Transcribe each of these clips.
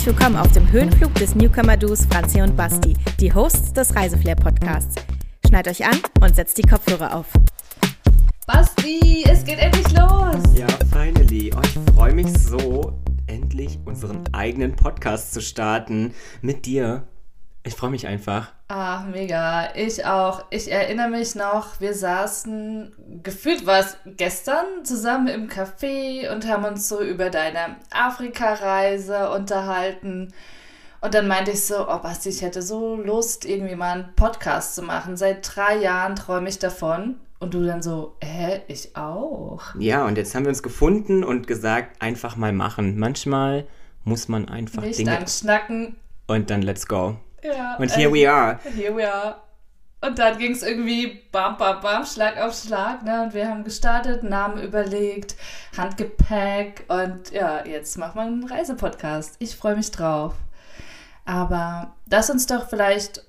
Herzlich willkommen auf dem Höhenflug des Newcomer-Duos Franzi und Basti, die Hosts des Reiseflair-Podcasts. Schneid euch an und setzt die Kopfhörer auf. Basti, es geht endlich los! Ja, finally. Oh, ich freue mich so, endlich unseren eigenen Podcast zu starten mit dir. Ich freue mich einfach. Ach, mega. Ich auch. Ich erinnere mich noch, wir saßen, gefühlt war es gestern, zusammen im Café und haben uns so über deine Afrika-Reise unterhalten. Und dann meinte ich so, oh Basti, ich hätte so Lust, irgendwie mal einen Podcast zu machen. Seit drei Jahren träume ich davon. Und du dann so, hä, ich auch. Ja, und jetzt haben wir uns gefunden und gesagt, einfach mal machen. Manchmal muss man einfach Nicht Dinge anschnacken. und dann let's go. Ja, Und here we are. Here we are. Und dann ging es irgendwie bam, bam, bam, Schlag auf Schlag. Ne? Und wir haben gestartet, Namen überlegt, Handgepäck. Und ja, jetzt machen wir einen Reisepodcast. Ich freue mich drauf. Aber lass uns doch vielleicht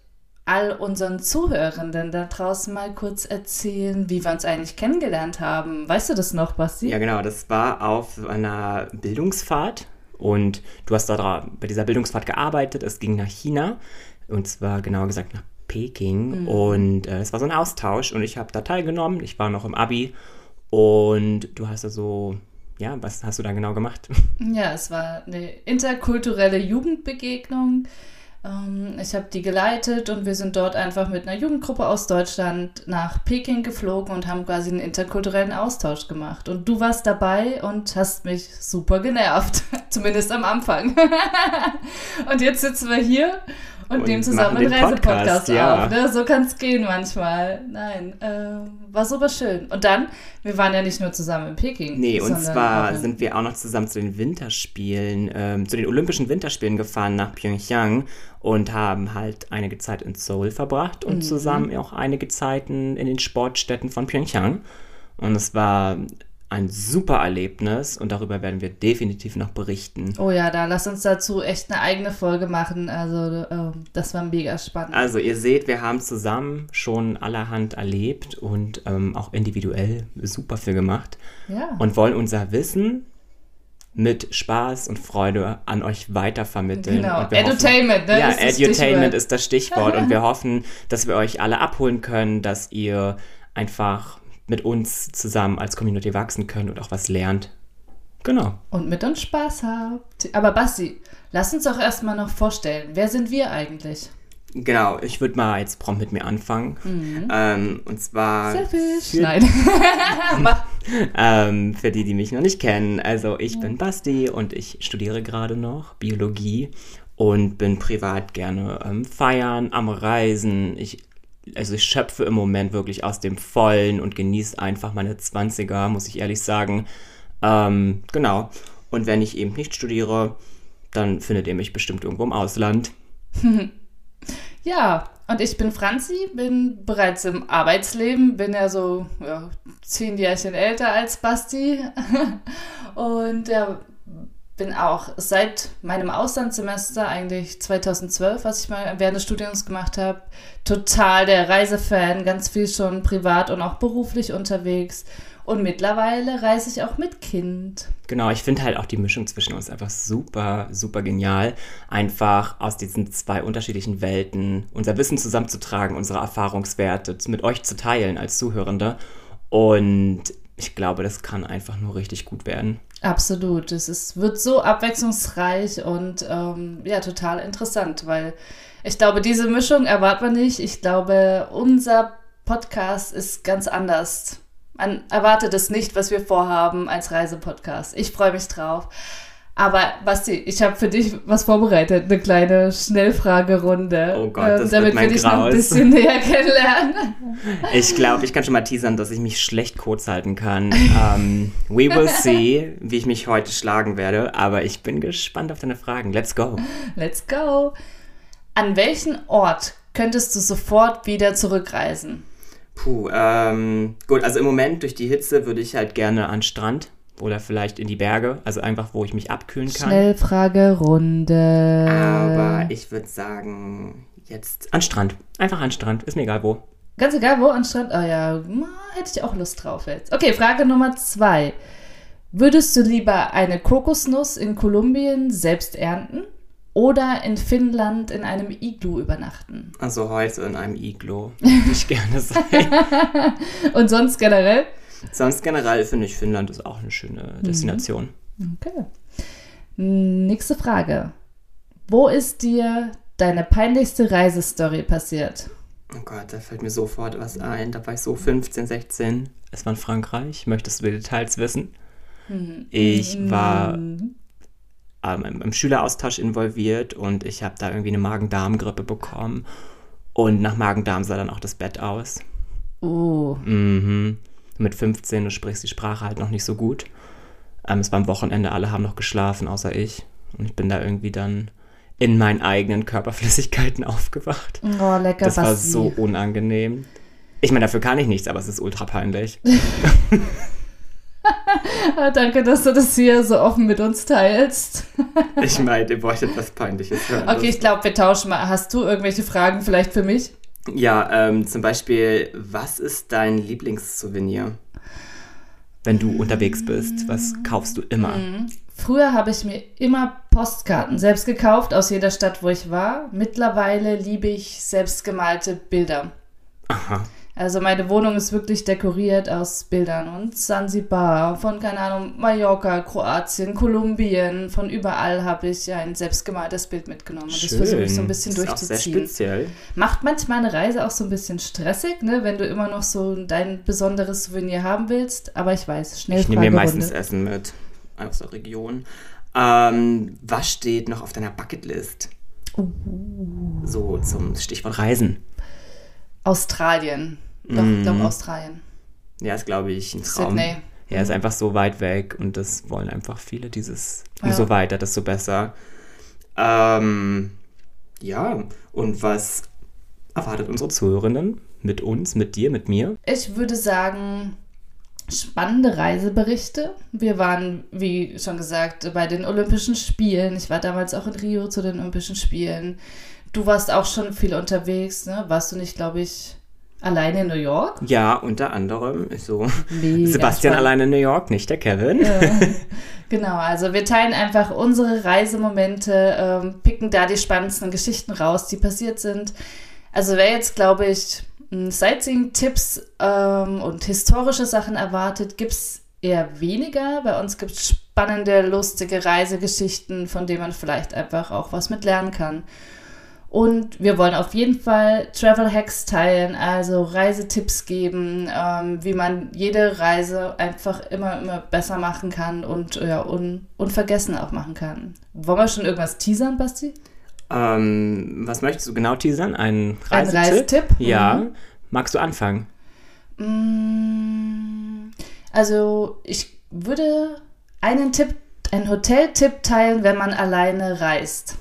all unseren Zuhörenden da draußen mal kurz erzählen, wie wir uns eigentlich kennengelernt haben. Weißt du das noch, Basti? Ja, genau, das war auf einer Bildungsfahrt und du hast da bei dieser Bildungsfahrt gearbeitet. Es ging nach China und zwar genauer gesagt nach Peking und äh, es war so ein Austausch und ich habe da teilgenommen. Ich war noch im Abi und du hast da so, ja, was hast du da genau gemacht? Ja, es war eine interkulturelle Jugendbegegnung. Ähm, Ich habe die geleitet und wir sind dort einfach mit einer Jugendgruppe aus Deutschland nach Peking geflogen und haben quasi einen interkulturellen Austausch gemacht. Und du warst dabei und hast mich super genervt, zumindest am Anfang. und jetzt sitzen wir hier und, Und nehmen zusammen einen Reisepodcast ja. auf. Ne? So kann es gehen manchmal. Nein, äh, war super schön. Und dann, wir waren ja nicht nur zusammen in Peking. Nee, und zwar sind wir auch noch zusammen zu den Winterspielen, ähm, zu den Olympischen Winterspielen gefahren nach Pyeongchang und haben halt einige Zeit in Seoul verbracht Mhm. und zusammen auch einige Zeiten in den Sportstätten von Pyeongchang. Und es war ein super Erlebnis und darüber werden wir definitiv noch berichten. Oh ja, da lass uns dazu echt eine eigene Folge machen. Also, ähm, das war mega spannend. Also ihr seht, wir haben zusammen schon allerhand erlebt und ähm, auch individuell super viel gemacht ja. und wollen unser Wissen mit Spaß und Freude an euch weitervermitteln. Genau, Edutainment, ne, Ja, ist das Edutainment Stichwort. ist das Stichwort und wir hoffen, dass wir euch alle abholen können, dass ihr einfach mit uns zusammen als Community wachsen könnt und auch was lernt. Genau. Und mit uns Spaß habt. Aber Basti, lass uns doch erstmal noch vorstellen, wer sind wir eigentlich? Genau, ich würde mal jetzt prompt mit mir anfangen. Ähm, und zwar Selfish. für, Nein. Ähm, für die, die mich noch nicht kennen. Also ich bin Basti und ich studiere gerade noch Biologie und bin privat gerne ähm, feiern, am Reisen. Ich, also ich schöpfe im Moment wirklich aus dem Vollen und genieße einfach meine 20er, muss ich ehrlich sagen. Ähm, genau. Und wenn ich eben nicht studiere, dann findet ihr mich bestimmt irgendwo im Ausland. Ja, und ich bin Franzi, bin bereits im Arbeitsleben, bin ja so ja, zehn Jährchen älter als Basti und ja, bin auch seit meinem Auslandssemester, eigentlich 2012, was ich mal während des Studiums gemacht habe, total der Reisefan, ganz viel schon privat und auch beruflich unterwegs. Und mittlerweile reise ich auch mit Kind. Genau, ich finde halt auch die Mischung zwischen uns einfach super, super genial. Einfach aus diesen zwei unterschiedlichen Welten unser Wissen zusammenzutragen, unsere Erfahrungswerte mit euch zu teilen als Zuhörende. Und ich glaube, das kann einfach nur richtig gut werden. Absolut. Es ist, wird so abwechslungsreich und ähm, ja, total interessant, weil ich glaube, diese Mischung erwartet man nicht. Ich glaube, unser Podcast ist ganz anders. Man erwartet es nicht, was wir vorhaben als Reisepodcast. Ich freue mich drauf. Aber Basti, ich habe für dich was vorbereitet, eine kleine Schnellfragerunde, Oh Gott, das wird damit wir mein dich noch ein bisschen näher kennenlernen. Ich glaube, ich kann schon mal teasern, dass ich mich schlecht kurz halten kann. Ähm, we will see, wie ich mich heute schlagen werde. Aber ich bin gespannt auf deine Fragen. Let's go. Let's go. An welchen Ort könntest du sofort wieder zurückreisen? Puh, ähm, gut, also im Moment durch die Hitze würde ich halt gerne an Strand oder vielleicht in die Berge, also einfach, wo ich mich abkühlen kann. Schnellfragerunde. Aber ich würde sagen, jetzt an Strand. Einfach an Strand, ist mir egal wo. Ganz egal, wo am Strand. Oh ja, hätte ich auch Lust drauf jetzt. Okay, Frage Nummer zwei. Würdest du lieber eine Kokosnuss in Kolumbien selbst ernten oder in Finnland in einem Iglu übernachten? Also heute in einem Iglo würde ich gerne sein. Und sonst generell? Sonst generell finde ich Finnland ist auch eine schöne Destination. Okay. Nächste Frage. Wo ist dir deine peinlichste Reisestory passiert? Oh Gott, da fällt mir sofort was ein. Da war ich so 15, 16. Es war in Frankreich. Möchtest du die Details wissen? Ich war ähm, im, im Schüleraustausch involviert und ich habe da irgendwie eine Magen-Darm-Grippe bekommen. Und nach Magen-Darm sah dann auch das Bett aus. Oh. Mhm. Mit 15, du sprichst die Sprache halt noch nicht so gut. Ähm, es war am Wochenende, alle haben noch geschlafen, außer ich. Und ich bin da irgendwie dann in meinen eigenen Körperflüssigkeiten aufgewacht. Oh, lecker Das war so unangenehm. Ich meine, dafür kann ich nichts, aber es ist ultra peinlich. Ah, Danke, dass du das hier so offen mit uns teilst. Ich meine, ihr wolltet was Peinliches hören. Okay, ich glaube, wir tauschen mal. Hast du irgendwelche Fragen vielleicht für mich? Ja, ähm, zum Beispiel, was ist dein Lieblingssouvenir? Wenn du unterwegs bist, was kaufst du immer? Früher habe ich mir immer Postkarten selbst gekauft aus jeder Stadt, wo ich war. Mittlerweile liebe ich selbstgemalte Bilder. Aha. Also meine Wohnung ist wirklich dekoriert aus Bildern und Sansibar, von keine Ahnung, Mallorca, Kroatien, Kolumbien, von überall habe ich ein selbstgemaltes Bild mitgenommen und das versuche ich so ein bisschen das ist auch sehr durchzuziehen. speziell. Macht manchmal eine Reise auch so ein bisschen stressig, ne, wenn du immer noch so dein besonderes Souvenir haben willst, aber ich weiß, schnell Ich nehme mir meistens Essen mit aus der Region. Ähm, was steht noch auf deiner Bucketlist? Uh. So zum Stichwort Reisen. Australien. Doch, Mm. ich glaube Australien. Ja, ist glaube ich ein Traum. Sydney. Ja, ist einfach so weit weg und das wollen einfach viele. Dieses, Ja. umso weiter, desto besser. Ähm, ja, und was erwartet unsere Zuhörenden mit uns, mit dir, mit mir? Ich würde sagen, spannende Reiseberichte. Wir waren, wie schon gesagt, bei den Olympischen Spielen. Ich war damals auch in Rio zu den Olympischen Spielen. Du warst auch schon viel unterwegs, ne? Warst du nicht, glaube ich, alleine in New York? Ja, unter anderem so Mega Sebastian spannend. alleine in New York, nicht der Kevin. Genau, also wir teilen einfach unsere Reisemomente, ähm, picken da die spannendsten Geschichten raus, die passiert sind. Also wer jetzt, glaube ich, m, Sightseeing-Tipps ähm, und historische Sachen erwartet, gibt es eher weniger. Bei uns gibt es spannende, lustige Reisegeschichten, von denen man vielleicht einfach auch was mit lernen kann. Und wir wollen auf jeden Fall Travel Hacks teilen, also Reisetipps geben, ähm, wie man jede Reise einfach immer, immer besser machen kann und ja, un unvergessen auch machen kann. Wollen wir schon irgendwas teasern, Basti? ähm, was möchtest du genau teasern? Ein Ein Reisetipp? Reisetipp? Ja. Mhm. Magst du anfangen? Mm, Also ich würde einen Tipp, einen Hoteltipp teilen, wenn man alleine reist.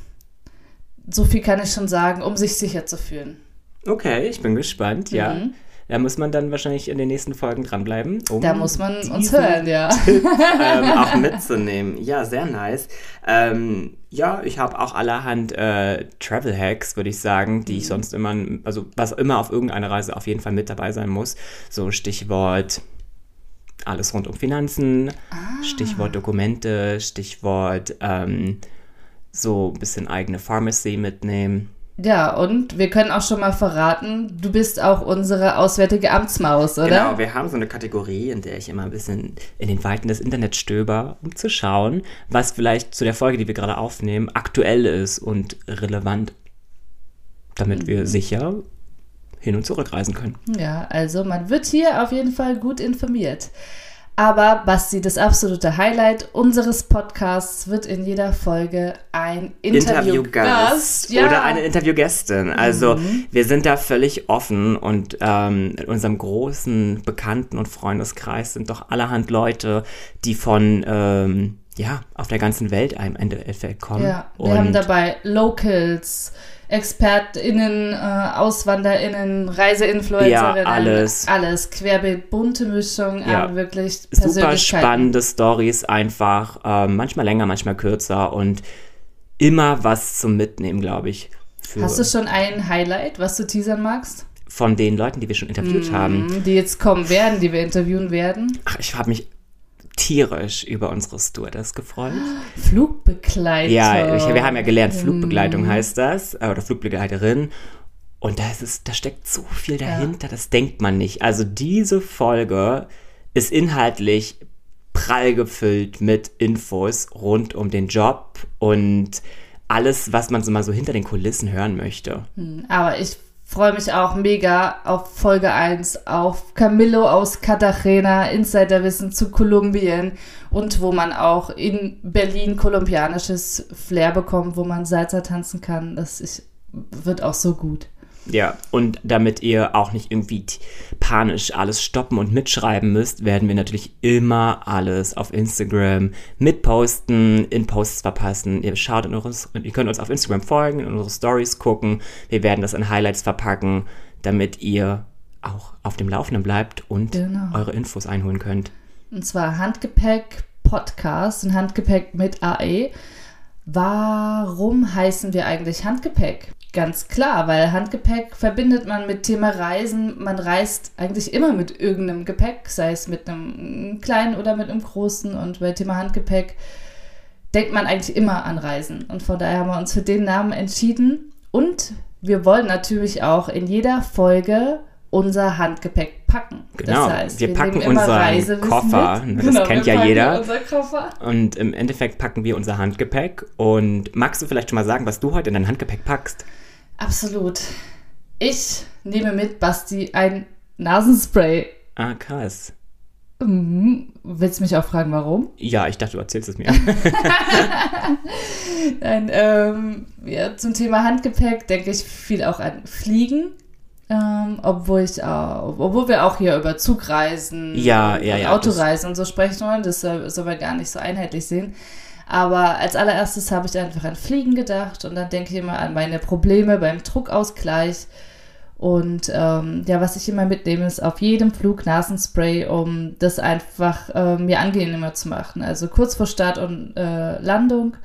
So viel kann ich schon sagen, um sich sicher zu fühlen. Okay, ich bin gespannt, ja. Mhm. Da muss man dann wahrscheinlich in den nächsten Folgen dranbleiben. Um Da muss man uns hören, ja. ähm, auch mitzunehmen. Ja, sehr nice. Ähm, ja, ich habe auch allerhand äh, Travel Hacks, würde ich sagen, die ich sonst immer, also was immer auf irgendeiner Reise auf jeden Fall mit dabei sein muss. So Stichwort alles rund um Finanzen, Stichwort Dokumente, Stichwort ähm, so ein bisschen eigene Pharmacy mitnehmen. Ja, und wir können auch schon mal verraten, du bist auch unsere auswärtige Amtsmaus, oder? Genau, wir haben so eine Kategorie, in der ich immer ein bisschen in den Weiten des Internets stöber, um zu schauen, was vielleicht zu der Folge, die wir gerade aufnehmen, aktuell ist und relevant, damit wir sicher hin und zurück reisen können. Ja, also man wird hier auf jeden Fall gut informiert. Aber Basti, das absolute Highlight unseres Podcasts wird in jeder Folge ein Interviewgast. Interviewgast oder eine Interviewgästin. Also wir sind da völlig offen und ähm, in unserem großen Bekannten- und Freundeskreis sind doch allerhand Leute, die von ähm, ja auf der ganzen Welt im Endeffekt kommen. Ja, wir und haben dabei Locals, ExpertInnen, äh, AuswanderInnen, Reiseinfluencerinnen. Ja, alles. Alles, querbeet, bunte Mischung, Ja. aber wirklich super spannende Stories einfach, ähm, manchmal länger, manchmal kürzer und immer was zum Mitnehmen, glaube ich. Hast du schon ein Highlight, was du teasern magst? von den Leuten, die wir schon interviewt haben. Mhm, Die jetzt kommen werden, die wir interviewen werden. Ach, ich habe mich tierisch über unsere Stewardess gefreut. Flugbegleiter. Ja, ich, wir haben ja gelernt, Mhm. Flugbegleitung heißt das, äh, oder Flugbegleiterin. Und da, ist es, da steckt so viel dahinter, das denkt man nicht. Also diese Folge ist inhaltlich prall gefüllt mit Infos rund um den Job und alles, was man so mal so hinter den Kulissen hören möchte. Aber ich freue mich auch mega auf Folge 1, auf Camillo aus Cartagena, Insiderwissen zu Kolumbien und wo man auch in Berlin kolumbianisches Flair bekommt, wo man Salsa tanzen kann. Das ist, wird auch so gut. Ja, und damit ihr auch nicht irgendwie panisch alles stoppen und mitschreiben müsst, werden wir natürlich immer alles auf Instagram mitposten, in Posts verpassen. Ihr schaut in eures, und ihr könnt uns auf Instagram folgen, in unsere Stories gucken. Wir werden das in Highlights verpacken, damit ihr auch auf dem Laufenden bleibt und Genau. eure Infos einholen könnt. Und zwar Handgepäck Podcast und Handgepäck mit AE. Warum heißen wir eigentlich Handgepäck? Ganz klar, weil Handgepäck verbindet man mit Thema Reisen. Man reist eigentlich immer mit irgendeinem Gepäck, sei es mit einem kleinen oder mit einem großen. Und bei Thema Handgepäck denkt man eigentlich immer an Reisen. Und von daher haben wir uns für den Namen entschieden. Und wir wollen natürlich auch in jeder Folge unser Handgepäck packen. Genau, Das heißt, wir packen nehmen immer unseren Koffer. mit. Das Genau, kennt wir ja packen jeder. Und im Endeffekt packen wir unser Handgepäck. Und magst du vielleicht schon mal sagen, was du heute in dein Handgepäck packst? Absolut. Ich nehme mit, Basti, ein Nasenspray. Ah, krass. Mhm. Willst du mich auch fragen, warum? Ja, ich dachte, du erzählst es mir. Nein, ähm, ja, zum Thema Handgepäck denke ich viel auch an Fliegen. Ähm, obwohl ich auch, obwohl wir auch hier über Zugreisen Ja, ja, ja, Autoreisen und so sprechen wollen, das soll, soll man gar nicht so einheitlich sehen. Aber als allererstes habe ich einfach an Fliegen gedacht und dann denke ich immer an meine Probleme beim Druckausgleich. Und ähm, ja, was ich immer mitnehme, ist auf jedem Flug Nasenspray, um das einfach äh, mir angenehmer zu machen. Also kurz vor Start und äh, Landung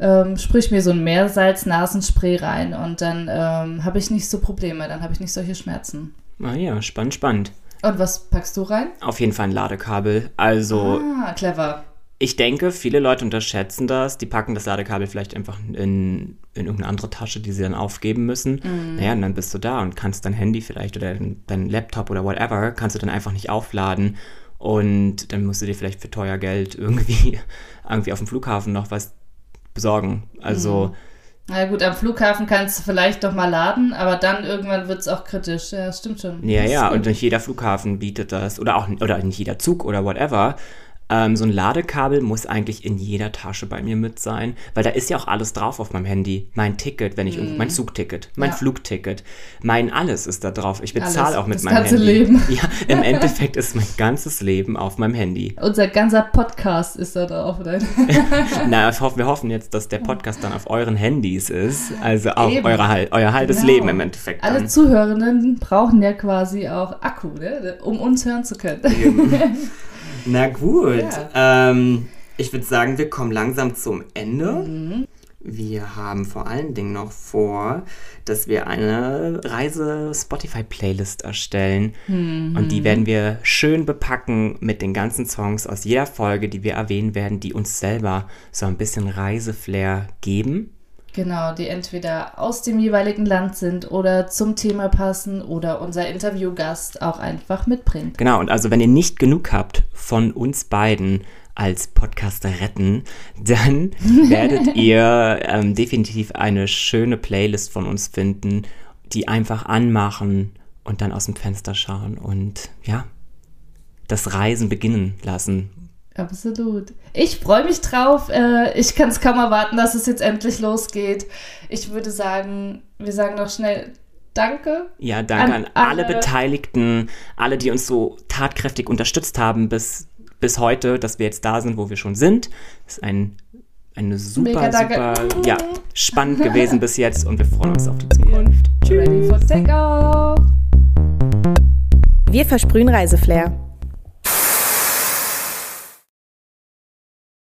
ähm, sprühe mir so ein Meersalz-Nasenspray rein und dann ähm, habe ich nicht so Probleme, dann habe ich nicht solche Schmerzen. ah ja, spannend, spannend. Und was packst du rein? Auf jeden Fall ein Ladekabel. Also, Ah, clever. ich denke, viele Leute unterschätzen das. Die packen das Ladekabel vielleicht einfach in, in irgendeine andere Tasche, die sie dann aufgeben müssen. Naja, und dann bist du da und kannst dein Handy vielleicht oder dein, dein Laptop oder whatever, kannst du dann einfach nicht aufladen. Und dann musst du dir vielleicht für teuer Geld irgendwie, irgendwie auf dem Flughafen noch was besorgen. Also, Na gut, am Flughafen kannst du vielleicht noch mal laden, aber dann irgendwann wird es auch kritisch. Ja, stimmt schon. Ja, Das ja, und nicht jeder Flughafen bietet das oder auch oder nicht jeder Zug oder whatever. Ähm, so ein Ladekabel muss eigentlich in jeder Tasche bei mir mit sein, weil da ist ja auch alles drauf auf meinem Handy. Mein Ticket, wenn ich irgendwo, mein Zugticket, mein Mhm. Ja. Flugticket, mein alles ist da drauf. Ich bezahle auch mit das meinem ganze Handy. Leben. Ja, im Endeffekt ist mein ganzes Leben auf meinem Handy. Unser ganzer Podcast ist da drauf. Oder? Na, wir hoffen jetzt, dass der Podcast dann auf euren Handys ist. Also auch eure, euer halbes Genau. Leben im Endeffekt. Alle Dann. Zuhörenden brauchen ja quasi auch Akku, ne? um uns hören zu können. Na gut. Ja. Ähm, ich würde sagen, wir kommen langsam zum Ende. Wir haben vor allen Dingen noch vor, dass wir eine Reise-Spotify-Playlist erstellen. Und die werden wir schön bepacken mit den ganzen Songs aus jeder Folge, die wir erwähnen werden, die uns selber so ein bisschen Reiseflair geben. Genau, die entweder aus dem jeweiligen Land sind oder zum Thema passen oder unser Interviewgast auch einfach mitbringt. Genau, und also wenn ihr nicht genug habt von uns beiden als Podcaster retten, dann werdet ihr ähm, definitiv eine schöne Playlist von uns finden, die einfach anmachen und dann aus dem Fenster schauen und ja, das Reisen beginnen lassen. Absolut. Ich freue mich drauf. Äh, Ich kann es kaum erwarten, dass es jetzt endlich losgeht. Ich würde sagen, wir sagen noch schnell Danke. Ja, danke An an, alle alle- Beteiligten, alle, die uns so tatkräftig unterstützt haben bis, bis heute, dass wir jetzt da sind, wo wir schon sind. Das ist ein, eine super, Mega danke. super, ja, spannend gewesen bis jetzt und wir freuen uns auf die Zukunft. Ready for Takeoff. Wir versprühen Reiseflair.